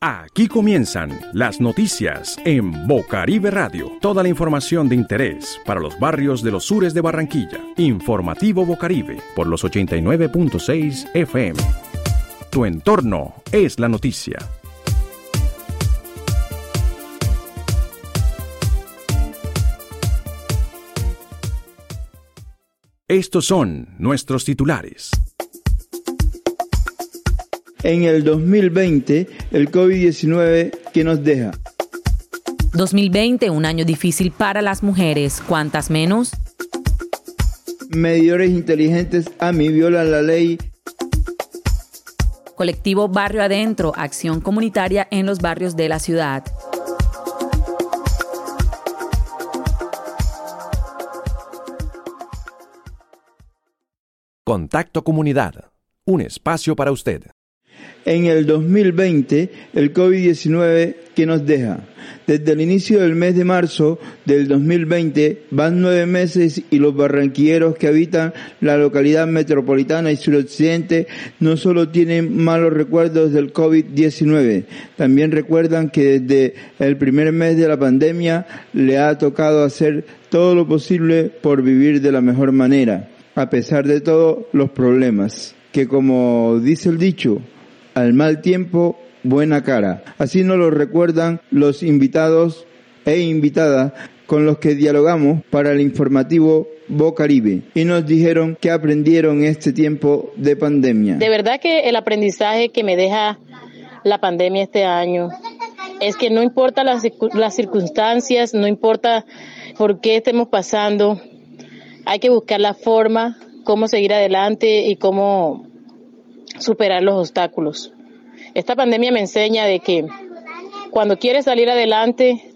Aquí comienzan las noticias en Bocaribe Radio. Toda la información de interés para los barrios de los sures de Barranquilla. Informativo Bocaribe por los 89.6 FM. Tu entorno es la noticia. Estos son nuestros titulares. En el 2020, el COVID-19 que nos deja. 2020, un año difícil para las mujeres. ¿Cuántas menos? Medidores inteligentes a mí violan la ley. Colectivo Barrio Adentro, acción comunitaria en los barrios de la ciudad. Contacto Comunidad. Un espacio para usted. En el 2020, el COVID-19 que nos deja. Desde el inicio del mes de marzo del 2020 van nueve meses y los barranquilleros que habitan la localidad metropolitana y suroccidente no solo tienen malos recuerdos del COVID-19, también recuerdan que desde el primer mes de la pandemia le ha tocado hacer todo lo posible por vivir de la mejor manera a pesar de todos los problemas, que como dice el dicho, al mal tiempo, buena cara. Así nos lo recuerdan los invitados e invitadas con los que dialogamos para el informativo Bocaribe y nos dijeron que aprendieron este tiempo de pandemia. De verdad que el aprendizaje que me deja la pandemia este año es que no importa las, las circunstancias, no importa por qué estemos pasando, hay que buscar la forma, cómo seguir adelante y cómo superar los obstáculos. Esta pandemia me enseña de que cuando quieres salir adelante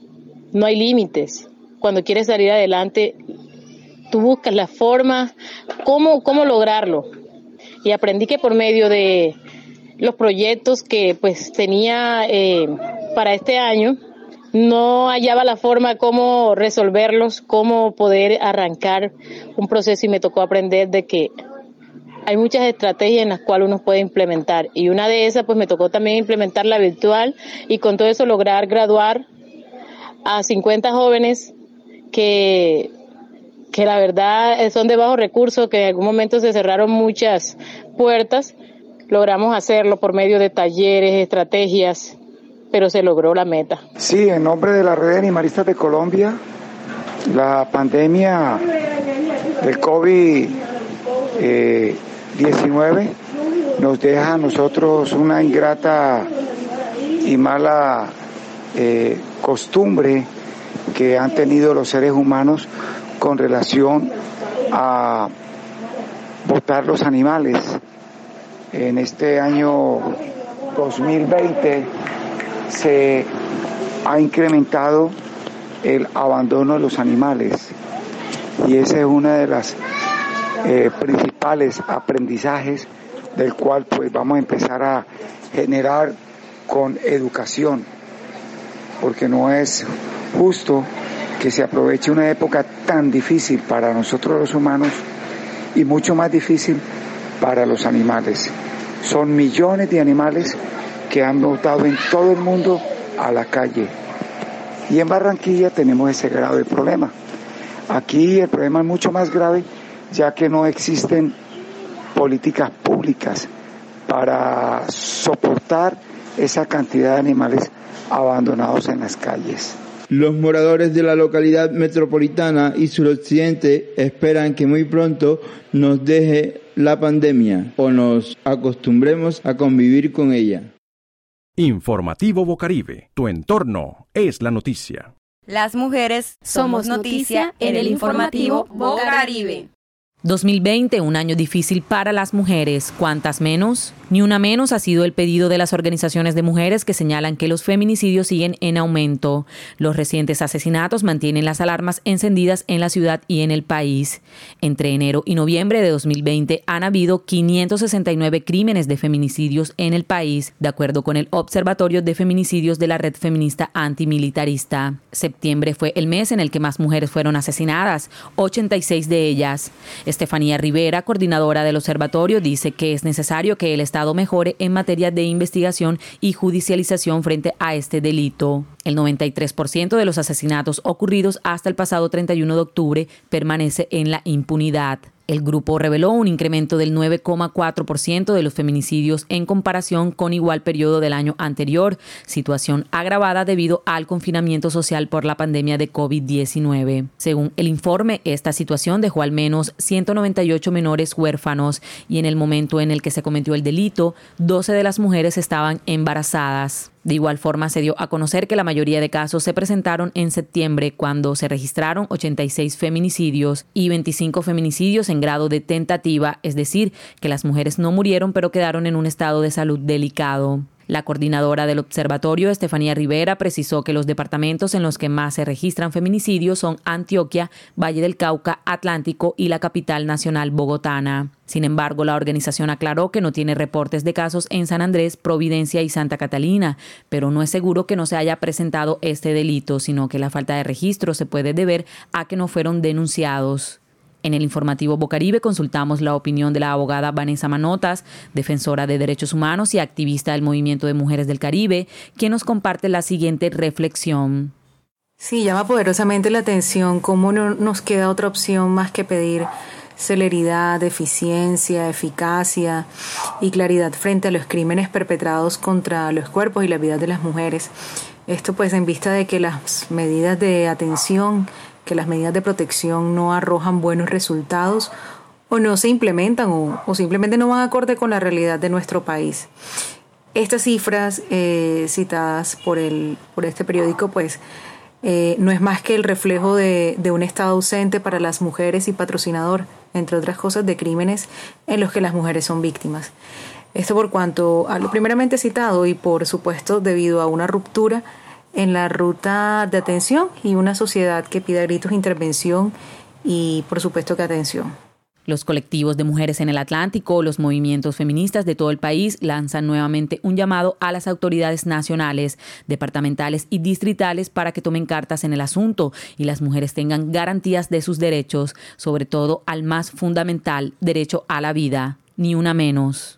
no hay límites. Cuando quieres salir adelante tú buscas la forma, cómo, cómo lograrlo. Y aprendí que por medio de los proyectos que pues tenía eh, para este año, no hallaba la forma cómo resolverlos, cómo poder arrancar un proceso y me tocó aprender de que hay muchas estrategias en las cuales uno puede implementar. Y una de esas pues me tocó también implementar la virtual y con todo eso lograr graduar a 50 jóvenes que que la verdad son de bajos recursos, que en algún momento se cerraron muchas puertas, logramos hacerlo por medio de talleres, estrategias, pero se logró la meta. Sí, en nombre de la Red de Animalistas de Colombia, la pandemia del COVID-19 nos deja a nosotros una ingrata y mala eh, costumbre que han tenido los seres humanos con relación a votar los animales. En este año 2020 se ha incrementado el abandono de los animales y ese es uno de los eh, principales aprendizajes del cual pues vamos a empezar a generar con educación porque no es justo que se aproveche una época tan difícil para nosotros los humanos y mucho más difícil para los animales. Son millones de animales que han votado en todo el mundo a la calle. Y en Barranquilla tenemos ese grado de problema. Aquí el problema es mucho más grave ya que no existen políticas públicas para soportar esa cantidad de animales abandonados en las calles. Los moradores de la localidad metropolitana y suroccidente esperan que muy pronto nos deje la pandemia o nos acostumbremos a convivir con ella. Informativo Bocaribe, tu entorno es la noticia. Las mujeres somos noticia en el informativo Bocaribe. 2020, un año difícil para las mujeres. ¿Cuántas menos? Ni una menos ha sido el pedido de las organizaciones de mujeres que señalan que los feminicidios siguen en aumento. Los recientes asesinatos mantienen las alarmas encendidas en la ciudad y en el país. Entre enero y noviembre de 2020 han habido 569 crímenes de feminicidios en el país, de acuerdo con el Observatorio de Feminicidios de la Red Feminista Antimilitarista. Septiembre fue el mes en el que más mujeres fueron asesinadas, 86 de ellas. Estefanía Rivera, coordinadora del observatorio, dice que es necesario que el Estado mejore en materia de investigación y judicialización frente a este delito. El 93% de los asesinatos ocurridos hasta el pasado 31 de octubre permanece en la impunidad. El grupo reveló un incremento del 9,4% de los feminicidios en comparación con igual periodo del año anterior, situación agravada debido al confinamiento social por la pandemia de COVID-19. Según el informe, esta situación dejó al menos 198 menores huérfanos y en el momento en el que se cometió el delito, 12 de las mujeres estaban embarazadas. De igual forma, se dio a conocer que la mayoría de casos se presentaron en septiembre, cuando se registraron 86 feminicidios y 25 feminicidios en grado de tentativa, es decir, que las mujeres no murieron pero quedaron en un estado de salud delicado. La coordinadora del observatorio, Estefanía Rivera, precisó que los departamentos en los que más se registran feminicidios son Antioquia, Valle del Cauca, Atlántico y la capital nacional bogotana. Sin embargo, la organización aclaró que no tiene reportes de casos en San Andrés, Providencia y Santa Catalina, pero no es seguro que no se haya presentado este delito, sino que la falta de registro se puede deber a que no fueron denunciados. En el informativo Bocaribe consultamos la opinión de la abogada Vanessa Manotas, defensora de derechos humanos y activista del Movimiento de Mujeres del Caribe, quien nos comparte la siguiente reflexión. Sí, llama poderosamente la atención cómo no nos queda otra opción más que pedir celeridad, eficiencia, eficacia y claridad frente a los crímenes perpetrados contra los cuerpos y la vida de las mujeres. Esto pues en vista de que las medidas de atención que las medidas de protección no arrojan buenos resultados o no se implementan o, simplemente no van acorde con la realidad de nuestro país. Estas cifras eh, citadas por, el, por este periódico, pues eh, no es más que el reflejo de, de, un Estado ausente para las mujeres y patrocinador, entre otras cosas, de crímenes en los que las mujeres son víctimas. Esto por cuanto a lo primeramente citado y por supuesto debido a una ruptura en la ruta de atención y una sociedad que pida gritos intervención y por supuesto que atención. Los colectivos de mujeres en el Atlántico, los movimientos feministas de todo el país lanzan nuevamente un llamado a las autoridades nacionales, departamentales y distritales para que tomen cartas en el asunto y las mujeres tengan garantías de sus derechos, sobre todo al más fundamental derecho a la vida, ni una menos.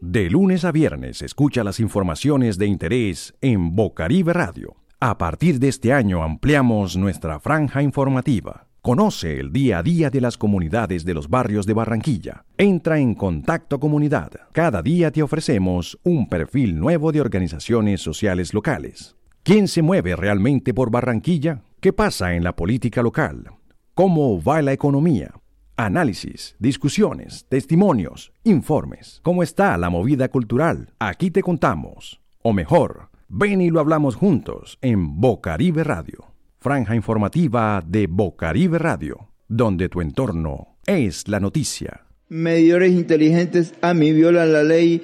De lunes a viernes escucha las informaciones de interés en Bocaribe Radio. A partir de este año ampliamos nuestra franja informativa. Conoce el día a día de las comunidades de los barrios de Barranquilla. Entra en Contacto Comunidad. Cada día te ofrecemos un perfil nuevo de organizaciones sociales locales. ¿Quién se mueve realmente por Barranquilla? ¿Qué pasa en la política local? ¿Cómo va la economía? Análisis, discusiones, testimonios, informes. ¿Cómo está la movida cultural? Aquí te contamos. O mejor, ven y lo hablamos juntos en Bocaribe Radio. Franja informativa de Bocaribe Radio, donde tu entorno es la noticia. Medidores inteligentes AMI violan la ley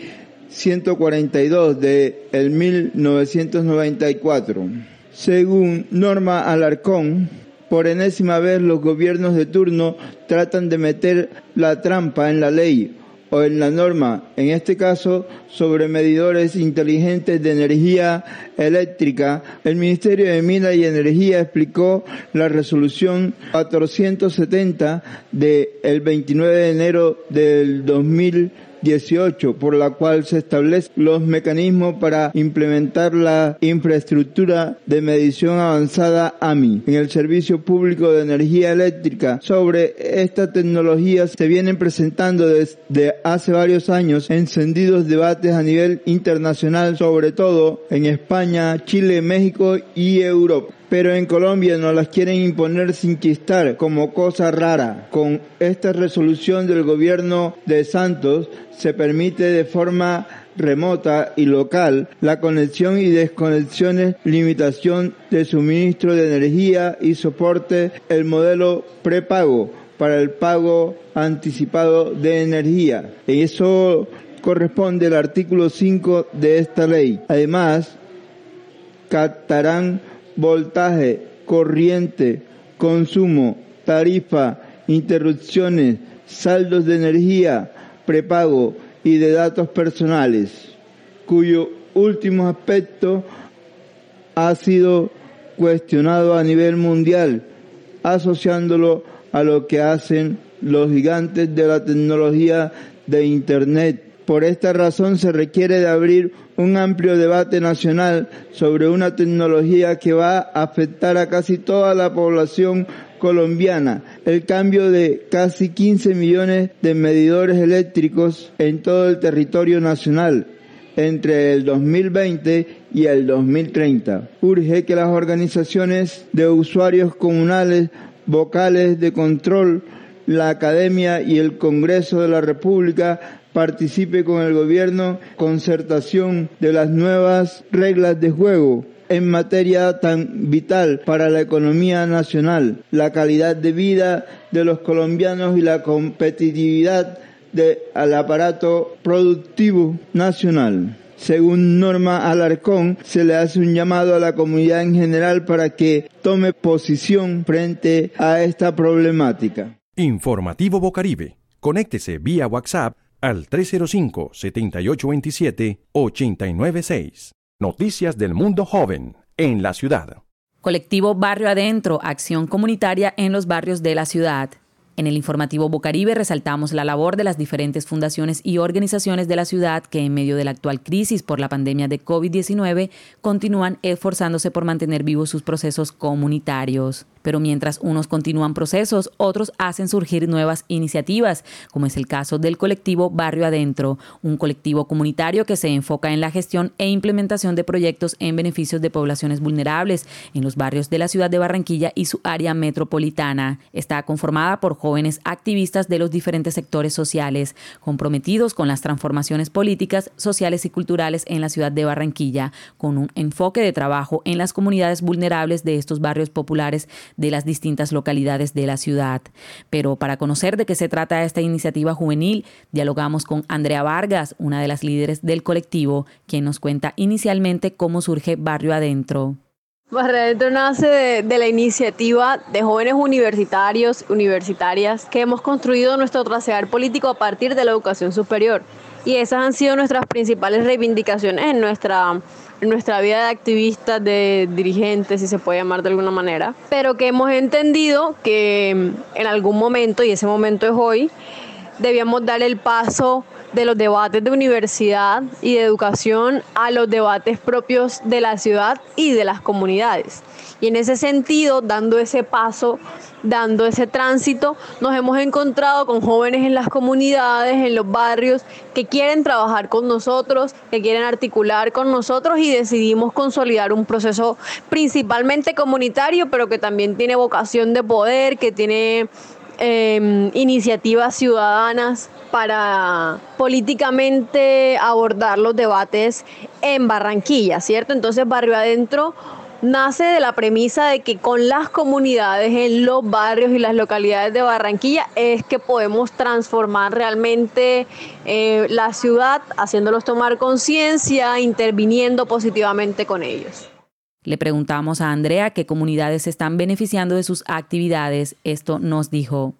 142 de el 1994. Según Norma Alarcón, por enésima vez los gobiernos de turno tratan de meter la trampa en la ley o en la norma, en este caso sobre medidores inteligentes de energía eléctrica, el Ministerio de Minas y Energía explicó la resolución 470 del el 29 de enero del 2000 18, por la cual se establecen los mecanismos para implementar la infraestructura de medición avanzada AMI en el Servicio Público de Energía Eléctrica. Sobre esta tecnología se vienen presentando desde hace varios años encendidos debates a nivel internacional, sobre todo en España, Chile, México y Europa pero en Colombia nos las quieren imponer sin chistar como cosa rara. Con esta resolución del gobierno de Santos se permite de forma remota y local la conexión y desconexiones, limitación de suministro de energía y soporte el modelo prepago para el pago anticipado de energía. Eso corresponde al artículo 5 de esta ley. Además, captarán voltaje, corriente, consumo, tarifa, interrupciones, saldos de energía, prepago y de datos personales, cuyo último aspecto ha sido cuestionado a nivel mundial, asociándolo a lo que hacen los gigantes de la tecnología de Internet. Por esta razón se requiere de abrir un amplio debate nacional sobre una tecnología que va a afectar a casi toda la población colombiana. El cambio de casi 15 millones de medidores eléctricos en todo el territorio nacional entre el 2020 y el 2030. Urge que las organizaciones de usuarios comunales, vocales de control, la Academia y el Congreso de la República participe con el gobierno concertación de las nuevas reglas de juego en materia tan vital para la economía nacional, la calidad de vida de los colombianos y la competitividad del aparato productivo nacional. Según Norma Alarcón, se le hace un llamado a la comunidad en general para que tome posición frente a esta problemática. Informativo Bocaribe. Conéctese vía WhatsApp al 305-7827-896. Noticias del mundo joven en la ciudad. Colectivo Barrio Adentro, acción comunitaria en los barrios de la ciudad. En el informativo Bocaribe resaltamos la labor de las diferentes fundaciones y organizaciones de la ciudad que en medio de la actual crisis por la pandemia de COVID-19 continúan esforzándose por mantener vivos sus procesos comunitarios. Pero mientras unos continúan procesos, otros hacen surgir nuevas iniciativas, como es el caso del colectivo Barrio Adentro, un colectivo comunitario que se enfoca en la gestión e implementación de proyectos en beneficios de poblaciones vulnerables en los barrios de la ciudad de Barranquilla y su área metropolitana. Está conformada por jóvenes activistas de los diferentes sectores sociales, comprometidos con las transformaciones políticas, sociales y culturales en la ciudad de Barranquilla, con un enfoque de trabajo en las comunidades vulnerables de estos barrios populares de las distintas localidades de la ciudad. Pero para conocer de qué se trata esta iniciativa juvenil, dialogamos con Andrea Vargas, una de las líderes del colectivo, quien nos cuenta inicialmente cómo surge Barrio Adentro. Barrio Adentro nace de, de, la iniciativa de jóvenes universitarios, universitarias, que hemos construido nuestro trasear político a partir de la educación superior. Y esas han sido nuestras principales reivindicaciones en nuestra vida de activistas, de dirigentes, si se puede llamar de alguna manera, pero que hemos entendido que en algún momento, y ese momento es hoy, debíamos dar el paso de los debates de universidad y de educación a los debates propios de la ciudad y de las comunidades. Y en ese sentido, dando ese paso, dando ese tránsito, nos hemos encontrado con jóvenes en las comunidades, en los barrios, que quieren trabajar con nosotros, que quieren articular con nosotros y decidimos consolidar un proceso principalmente comunitario, pero que también tiene vocación de poder, que tiene eh, iniciativas ciudadanas para políticamente abordar los debates en Barranquilla, ¿cierto? Entonces, Barrio Adentro nace de la premisa de que con las comunidades en los barrios y las localidades de Barranquilla es que podemos transformar realmente eh, la ciudad, haciéndolos tomar conciencia, interviniendo positivamente con ellos. Le preguntamos a Andrea qué comunidades se están beneficiando de sus actividades. Esto nos dijo.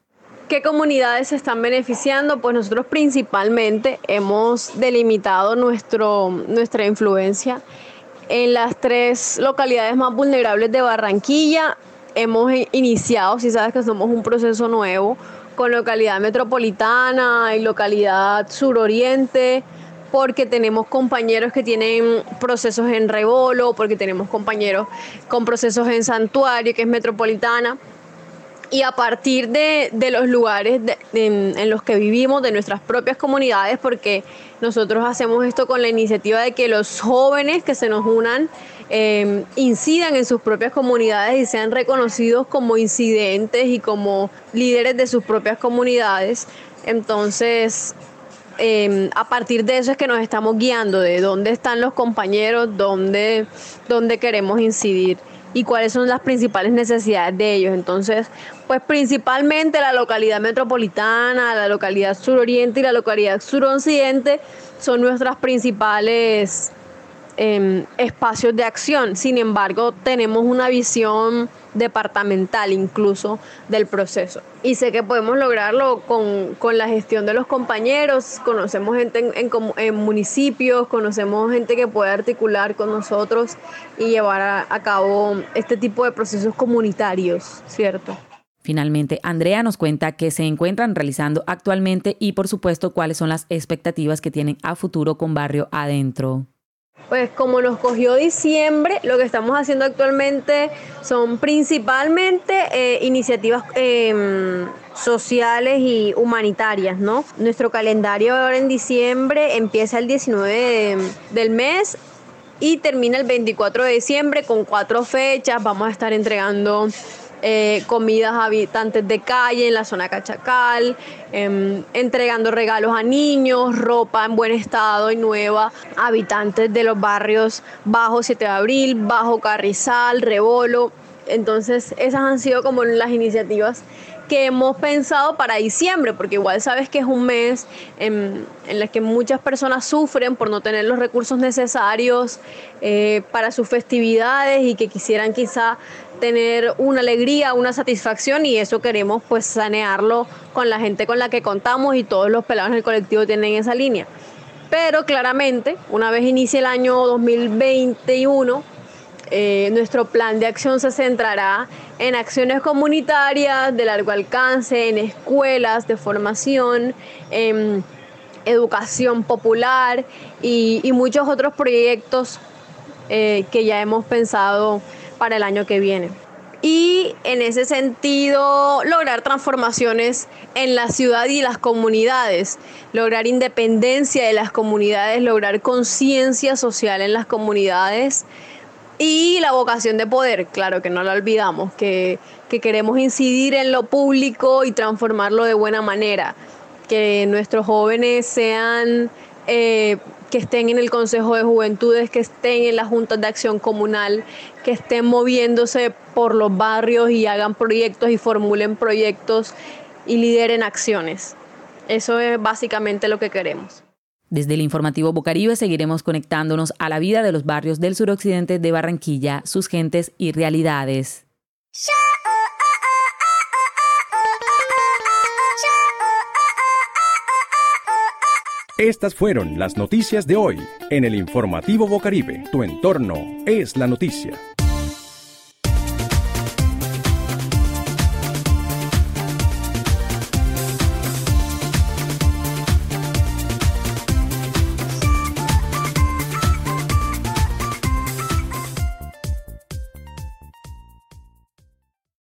¿Qué comunidades se están beneficiando? Pues nosotros principalmente hemos delimitado nuestro, nuestra influencia en las tres localidades más vulnerables de Barranquilla hemos iniciado, si sabes que somos un proceso nuevo, con localidad metropolitana y localidad suroriente, porque tenemos compañeros que tienen procesos en Rebolo, porque tenemos compañeros con procesos en Santuario, que es metropolitana y a partir de, los lugares en, los que vivimos, de nuestras propias comunidades, porque nosotros hacemos esto con la iniciativa de que los jóvenes que se nos unan em, incidan en sus propias comunidades y sean reconocidos como incidentes y como líderes de sus propias comunidades. Entonces, em, a partir de eso es que nos estamos guiando de dónde están los compañeros, dónde, dónde queremos incidir y cuáles son las principales necesidades de ellos. Entonces, pues principalmente la localidad metropolitana, la localidad suroriente y la localidad suroccidente son nuestras principales em, espacios de acción. Sin embargo, tenemos una visión departamental incluso del proceso. Y sé que podemos lograrlo con, la gestión de los compañeros, conocemos gente en, en, municipios, conocemos gente que puede articular con nosotros y llevar a cabo este tipo de procesos comunitarios, ¿cierto? Finalmente, Andrea nos cuenta qué se encuentran realizando actualmente y por supuesto cuáles son las expectativas que tienen a futuro con Barrio Adentro. Pues como nos cogió diciembre, lo que estamos haciendo actualmente son principalmente eh, iniciativas em, sociales y humanitarias, ¿no? Nuestro calendario ahora en diciembre empieza el 19 del mes y termina el 24 de diciembre con cuatro fechas. Vamos a estar entregando eh, comidas a habitantes de calle en la zona Cachacal, em, entregando regalos a niños, ropa en buen estado y nueva habitantes de los barrios Bajo 7 de Abril, Bajo Carrizal, Rebolo. Entonces esas han sido como las iniciativas que hemos pensado para diciembre, porque igual sabes que es un mes en, el que muchas personas sufren por no tener los recursos necesarios eh, para sus festividades y que quisieran quizá tener una alegría, una satisfacción y eso queremos pues sanearlo con la gente con la que contamos y todos los pelados en el colectivo tienen esa línea. Pero claramente, una vez inicie el año 2021, eh, nuestro plan de acción se centrará en acciones comunitarias de largo alcance, en escuelas de formación, en educación popular y, muchos otros proyectos eh, que ya hemos pensado para el año que viene. Y en ese sentido, lograr transformaciones en la ciudad y las comunidades, lograr independencia de las comunidades, lograr conciencia social en las comunidades y la vocación de poder, claro que no la olvidamos, que, queremos incidir en lo público y transformarlo de buena manera, que nuestros jóvenes sean, eh, que estén en el Consejo de Juventudes, que estén en las juntas de acción comunal, que estén moviéndose por los barrios y hagan proyectos y formulen proyectos y lideren acciones. Eso es básicamente lo que queremos. Desde el informativo Bocaribe seguiremos conectándonos a la vida de los barrios del suroccidente de Barranquilla, sus gentes y realidades. Estas fueron las noticias de hoy en el informativo Bocaribe. Tu entorno es la noticia.